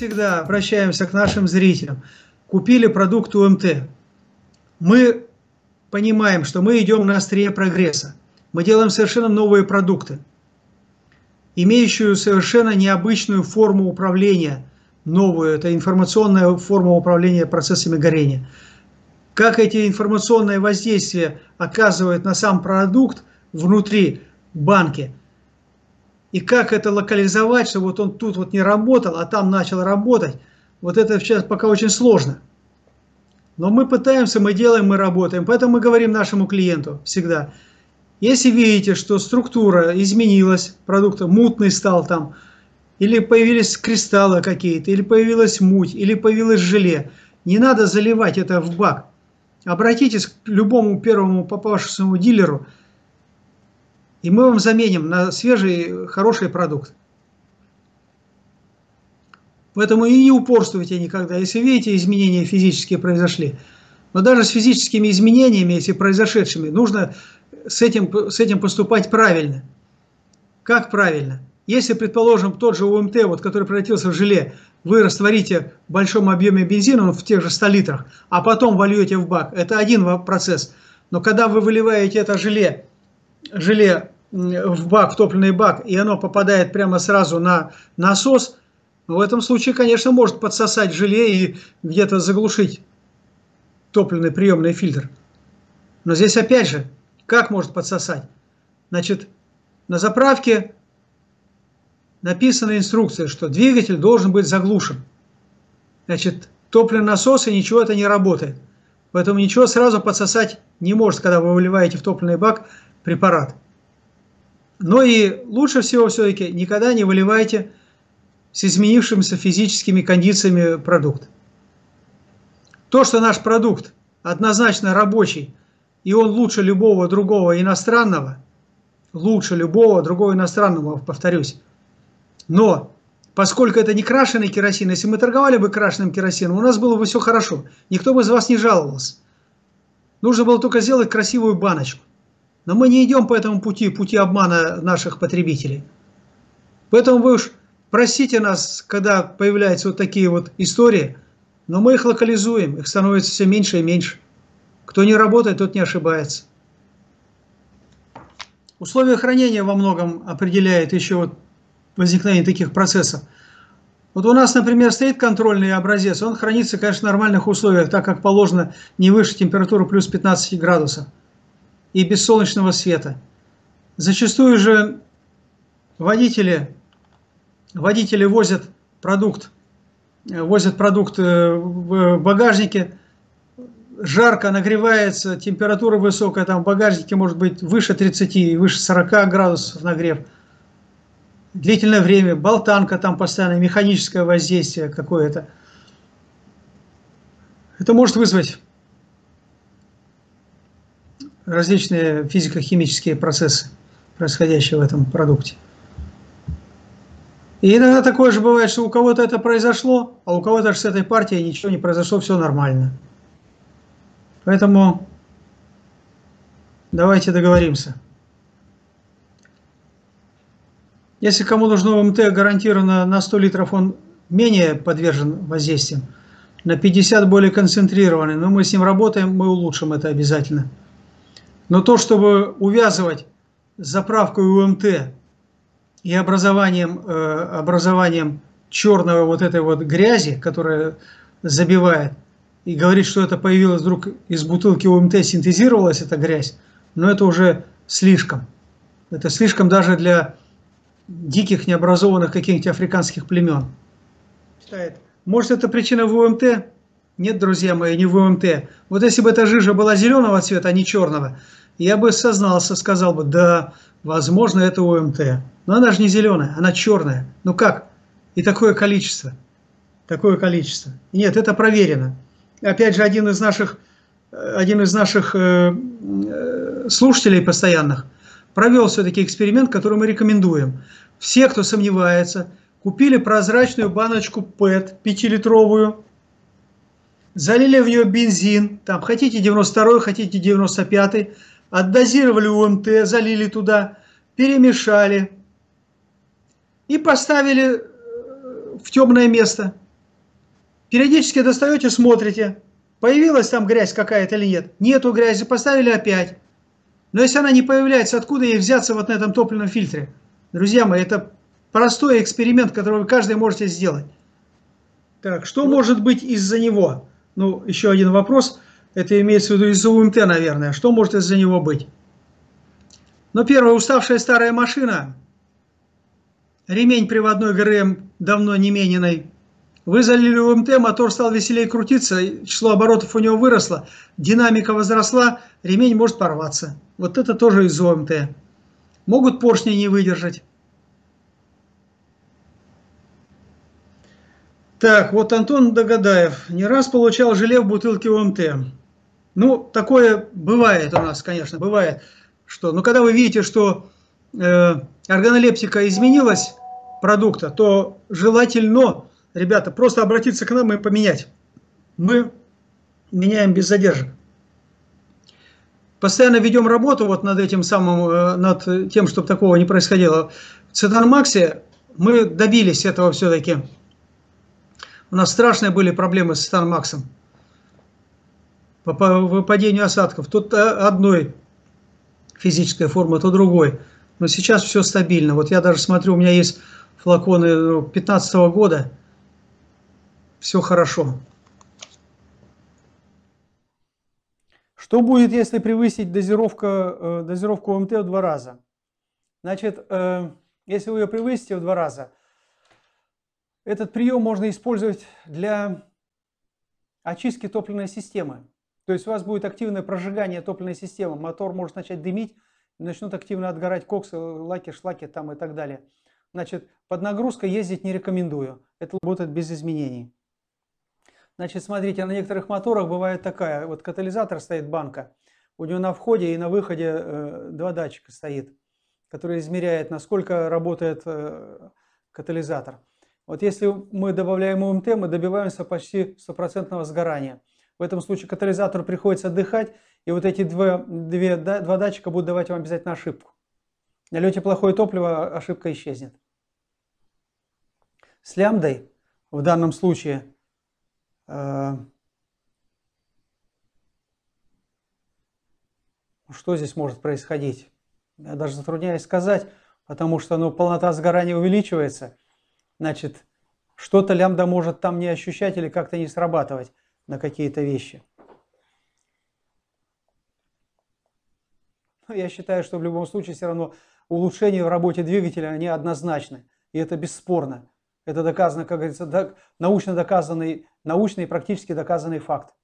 всегда обращаемся к нашим зрителям. Купили продукт УМТ. Мы понимаем, что мы идем на острие прогресса. Мы делаем совершенно новые продукты, имеющую совершенно необычную форму управления, новую, это информационная форма управления процессами горения. Как эти информационные воздействия оказывают на сам продукт внутри банки, и как это локализовать, чтобы вот он тут вот не работал, а там начал работать, вот это сейчас пока очень сложно. Но мы пытаемся, мы делаем, мы работаем. Поэтому мы говорим нашему клиенту всегда – если видите, что структура изменилась продукта, мутный стал там, или появились кристаллы какие-то, или появилась муть, или появилось желе, не надо заливать это в бак. Обратитесь к любому первому попавшемуся дилеру, и мы вам заменим на свежий, хороший продукт. Поэтому и не упорствуйте никогда. Если видите, изменения физические произошли, но даже с физическими изменениями, если произошедшими, нужно с этим, с этим поступать правильно. Как правильно? Если, предположим, тот же УМТ, вот, который превратился в желе, вы растворите в большом объеме бензина в тех же 100 литрах, а потом вольете в бак, это один процесс. Но когда вы выливаете это желе, желе в бак, топливный бак, и оно попадает прямо сразу на насос, в этом случае, конечно, может подсосать желе и где-то заглушить топливный приемный фильтр. Но здесь опять же как может подсосать? Значит, на заправке написана инструкция, что двигатель должен быть заглушен. Значит, топливный насос и ничего это не работает. Поэтому ничего сразу подсосать не может, когда вы выливаете в топливный бак препарат. Но и лучше всего все-таки никогда не выливайте с изменившимися физическими кондициями продукт. То, что наш продукт однозначно рабочий, и он лучше любого другого иностранного, лучше любого другого иностранного, повторюсь. Но поскольку это не крашеный керосин, если мы торговали бы крашеным керосином, у нас было бы все хорошо. Никто бы из вас не жаловался. Нужно было только сделать красивую баночку. Но мы не идем по этому пути, пути обмана наших потребителей. Поэтому вы уж простите нас, когда появляются вот такие вот истории, но мы их локализуем, их становится все меньше и меньше. Кто не работает, тот не ошибается. Условия хранения во многом определяет еще вот возникновение таких процессов. Вот у нас, например, стоит контрольный образец, он хранится, конечно, в нормальных условиях, так как положено не выше температуры плюс 15 градусов и без солнечного света. Зачастую же водители, водители возят продукт, возят продукт э, в багажнике, жарко, нагревается, температура высокая, там в багажнике может быть выше 30 и выше 40 градусов нагрев. Длительное время, болтанка там постоянно, механическое воздействие какое-то. Это может вызвать различные физико-химические процессы, происходящие в этом продукте. И иногда такое же бывает, что у кого-то это произошло, а у кого-то с этой партией ничего не произошло, все нормально. Поэтому давайте договоримся. Если кому нужно ОМТ гарантированно на 100 литров он менее подвержен воздействиям, на 50 более концентрированный, но мы с ним работаем, мы улучшим это обязательно. Но то, чтобы увязывать заправкой УМТ и образованием, э, образованием черного вот этой вот грязи, которая забивает, и говорит, что это появилось вдруг из бутылки ОМТ, синтезировалась эта грязь, но это уже слишком. Это слишком даже для диких, необразованных каких-нибудь африканских племен. Может, это причина в УМТ? Нет, друзья мои, не в УМТ. Вот если бы эта жижа была зеленого цвета, а не черного, я бы сознался, сказал бы, да, возможно, это УМТ. Но она же не зеленая, она черная. Ну как? И такое количество. Такое количество. Нет, это проверено опять же, один из наших, один из наших э, э, слушателей постоянных провел все-таки эксперимент, который мы рекомендуем. Все, кто сомневается, купили прозрачную баночку PET 5-литровую, залили в нее бензин, там хотите 92 хотите 95 отдозировали УМТ, залили туда, перемешали и поставили э, в темное место периодически достаете, смотрите, появилась там грязь какая-то или нет. Нету грязи, поставили опять. Но если она не появляется, откуда ей взяться вот на этом топливном фильтре? Друзья мои, это простой эксперимент, который вы каждый можете сделать. Так, что может быть из-за него? Ну, еще один вопрос. Это имеется в виду из-за УМТ, наверное. Что может из-за него быть? Ну, первое, уставшая старая машина. Ремень приводной ГРМ давно не мененный. Вы залили УМТ, мотор стал веселее крутиться, число оборотов у него выросло, динамика возросла, ремень может порваться. Вот это тоже из ОМТ. Могут поршни не выдержать. Так, вот Антон Догадаев. Не раз получал желе в бутылке ОМТ. Ну, такое бывает у нас, конечно, бывает. Что, но когда вы видите, что э, органолептика изменилась продукта, то желательно, ребята, просто обратиться к нам и поменять. Мы меняем без задержек. Постоянно ведем работу вот над этим самым, э, над тем, чтобы такого не происходило. В Цитанмаксе мы добились этого все-таки. У нас страшные были проблемы с Станмаксом по выпадению осадков. Тут э, одной физической формы, то другой. Но сейчас все стабильно. Вот я даже смотрю, у меня есть флаконы 15 -го года. Все хорошо. Что будет, если превысить дозировка, э, дозировку ОМТ в два раза? Значит, э, если вы ее превысите в два раза, этот прием можно использовать для очистки топливной системы. То есть у вас будет активное прожигание топливной системы, мотор может начать дымить, начнут активно отгорать коксы, лаки, шлаки там и так далее. Значит, под нагрузкой ездить не рекомендую. Это работает без изменений. Значит, смотрите, на некоторых моторах бывает такая, вот катализатор стоит банка, у него на входе и на выходе э, два датчика стоит, который измеряет, насколько работает э, катализатор. Вот если мы добавляем УМТ, мы добиваемся почти стопроцентного сгорания. В этом случае катализатору приходится отдыхать, и вот эти два, две, два датчика будут давать вам обязательно ошибку. Нальете плохое топливо, ошибка исчезнет. С лямдой в данном случае э, что здесь может происходить? Я даже затрудняюсь сказать, потому что ну, полнота сгорания увеличивается – значит, что-то лямбда может там не ощущать или как-то не срабатывать на какие-то вещи. Но я считаю, что в любом случае все равно улучшения в работе двигателя, они однозначны. И это бесспорно. Это доказано, как говорится, научно доказанный, научный и практически доказанный факт.